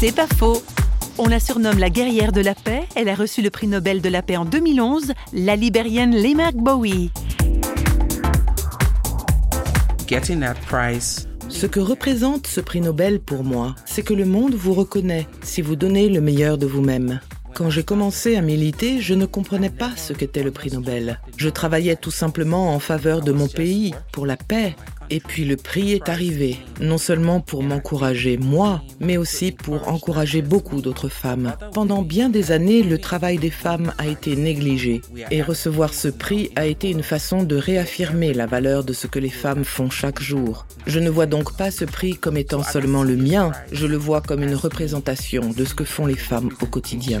C'est pas faux. On la surnomme la guerrière de la paix. Elle a reçu le prix Nobel de la paix en 2011, la libérienne Lemak Bowie. Getting that prize Ce que représente ce prix Nobel pour moi, c'est que le monde vous reconnaît si vous donnez le meilleur de vous-même. Quand j'ai commencé à militer, je ne comprenais pas ce qu'était le prix Nobel. Je travaillais tout simplement en faveur de mon pays, pour la paix, et puis le prix est arrivé, non seulement pour m'encourager moi, mais aussi pour encourager beaucoup d'autres femmes. Pendant bien des années, le travail des femmes a été négligé, et recevoir ce prix a été une façon de réaffirmer la valeur de ce que les femmes font chaque jour. Je ne vois donc pas ce prix comme étant seulement le mien, je le vois comme une représentation de ce que font les femmes au quotidien.